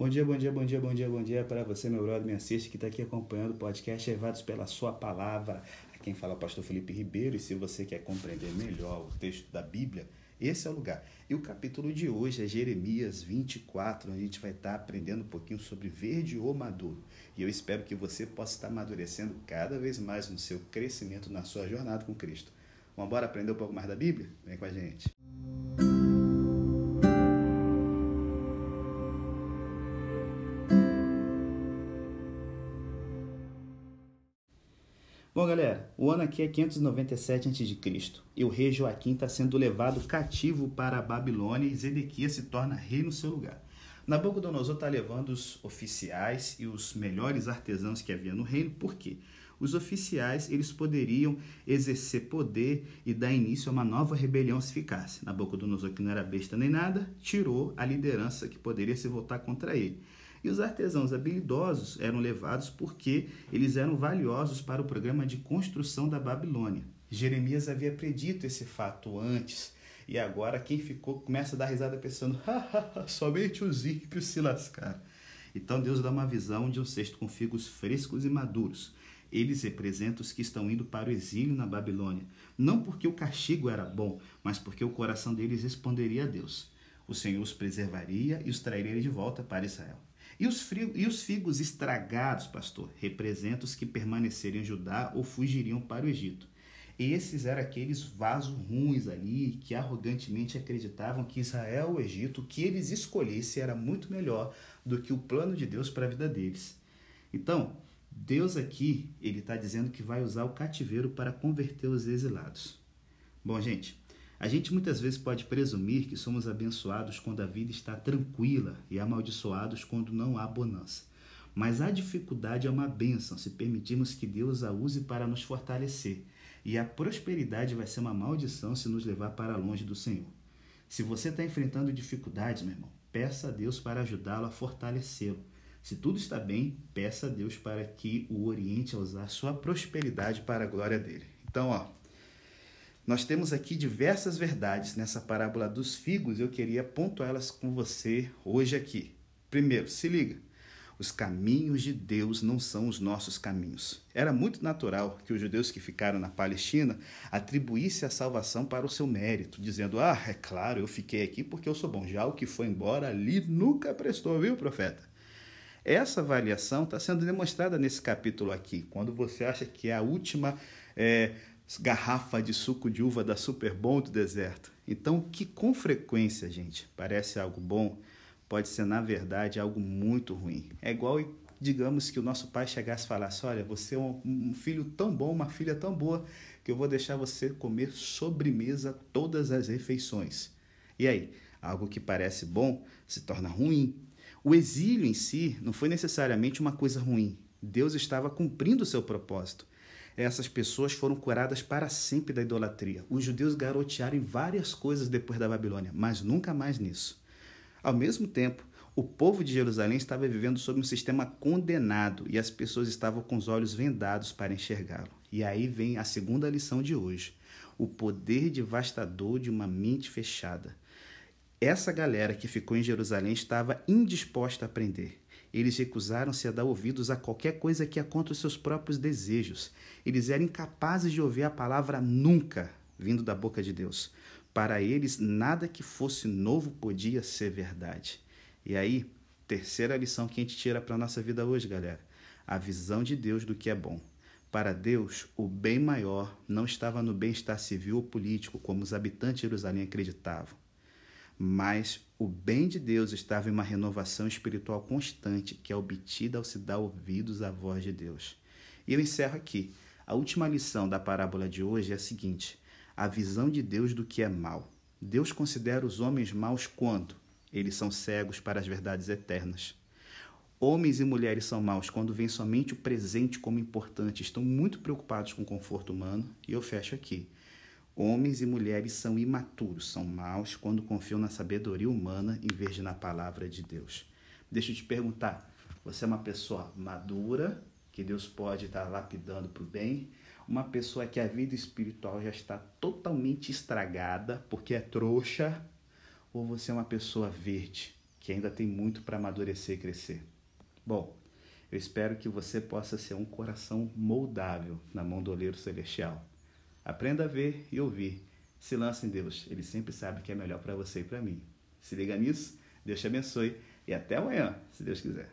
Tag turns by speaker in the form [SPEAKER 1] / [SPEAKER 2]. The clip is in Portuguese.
[SPEAKER 1] Bom dia, bom dia, bom dia, bom dia, bom dia para você, meu brother, me assiste, que está aqui acompanhando o podcast Levados pela Sua Palavra. Quem fala é o pastor Felipe Ribeiro, e se você quer compreender melhor o texto da Bíblia, esse é o lugar. E o capítulo de hoje é Jeremias 24, onde a gente vai estar aprendendo um pouquinho sobre verde ou maduro. E eu espero que você possa estar amadurecendo cada vez mais no seu crescimento na sua jornada com Cristo. Vamos embora aprender um pouco mais da Bíblia? Vem com a gente. Bom, galera, o ano aqui é 597 a.C. e o rei Joaquim está sendo levado cativo para a Babilônia e Zedequias se torna rei no seu lugar. Nabucodonosor está levando os oficiais e os melhores artesãos que havia no reino, por quê? Os oficiais eles poderiam exercer poder e dar início a uma nova rebelião se ficasse. Nabucodonosor, que não era besta nem nada, tirou a liderança que poderia se voltar contra ele. E os artesãos habilidosos eram levados porque eles eram valiosos para o programa de construção da Babilônia. Jeremias havia predito esse fato antes, e agora quem ficou começa a dar risada pensando: somente os ímpios se lascaram. Então Deus dá uma visão de um cesto com figos frescos e maduros. Eles representam os que estão indo para o exílio na Babilônia, não porque o castigo era bom, mas porque o coração deles responderia a Deus. O Senhor os preservaria e os trairia de volta para Israel. E os, frigos, e os figos estragados, pastor, representam os que permaneceriam em Judá ou fugiriam para o Egito. Esses eram aqueles vasos ruins ali que arrogantemente acreditavam que Israel, o Egito, que eles escolhessem era muito melhor do que o plano de Deus para a vida deles. Então, Deus aqui, ele está dizendo que vai usar o cativeiro para converter os exilados. Bom, gente, a gente muitas vezes pode presumir que somos abençoados quando a vida está tranquila e amaldiçoados quando não há bonança. Mas a dificuldade é uma bênção se permitirmos que Deus a use para nos fortalecer. E a prosperidade vai ser uma maldição se nos levar para longe do Senhor. Se você está enfrentando dificuldades, meu irmão, peça a Deus para ajudá-lo a fortalecê-lo. Se tudo está bem, peça a Deus para que o oriente a usar sua prosperidade para a glória dele. Então, ó, nós temos aqui diversas verdades nessa parábola dos figos, eu queria pontuá-las com você hoje aqui. Primeiro, se liga. Os caminhos de Deus não são os nossos caminhos. Era muito natural que os judeus que ficaram na Palestina atribuíssem a salvação para o seu mérito, dizendo: Ah, é claro, eu fiquei aqui porque eu sou bom. Já o que foi embora ali nunca prestou, viu, profeta? Essa avaliação está sendo demonstrada nesse capítulo aqui, quando você acha que é a última é, garrafa de suco de uva da Super Bom do deserto. Então, que com frequência, gente, parece algo bom, pode ser na verdade algo muito ruim. É igual, digamos que o nosso pai chegasse e falasse: Olha, você é um filho tão bom, uma filha tão boa, que eu vou deixar você comer sobremesa todas as refeições. E aí, algo que parece bom se torna ruim. O exílio em si não foi necessariamente uma coisa ruim. Deus estava cumprindo o seu propósito essas pessoas foram curadas para sempre da idolatria. Os judeus garotearam em várias coisas depois da Babilônia, mas nunca mais nisso. Ao mesmo tempo, o povo de Jerusalém estava vivendo sob um sistema condenado e as pessoas estavam com os olhos vendados para enxergá-lo. E aí vem a segunda lição de hoje: o poder devastador de uma mente fechada. Essa galera que ficou em Jerusalém estava indisposta a aprender. Eles recusaram-se a dar ouvidos a qualquer coisa que ia contra os seus próprios desejos. Eles eram incapazes de ouvir a palavra nunca vindo da boca de Deus. Para eles, nada que fosse novo podia ser verdade. E aí, terceira lição que a gente tira para a nossa vida hoje, galera: a visão de Deus do que é bom. Para Deus, o bem maior não estava no bem-estar civil ou político, como os habitantes de Jerusalém acreditavam mas o bem de Deus estava em uma renovação espiritual constante que é obtida ao se dar ouvidos à voz de Deus. E eu encerro aqui. A última lição da parábola de hoje é a seguinte: a visão de Deus do que é mal. Deus considera os homens maus quando eles são cegos para as verdades eternas. Homens e mulheres são maus quando veem somente o presente como importante, estão muito preocupados com o conforto humano, e eu fecho aqui. Homens e mulheres são imaturos, são maus quando confiam na sabedoria humana em vez de na palavra de Deus. Deixa eu te perguntar: você é uma pessoa madura, que Deus pode estar lapidando para o bem? Uma pessoa que a vida espiritual já está totalmente estragada porque é trouxa? Ou você é uma pessoa verde, que ainda tem muito para amadurecer e crescer. Bom, eu espero que você possa ser um coração moldável na mão do oleiro celestial. Aprenda a ver e ouvir. Se lance em Deus, Ele sempre sabe o que é melhor para você e para mim. Se liga nisso, Deus te abençoe e até amanhã, se Deus quiser.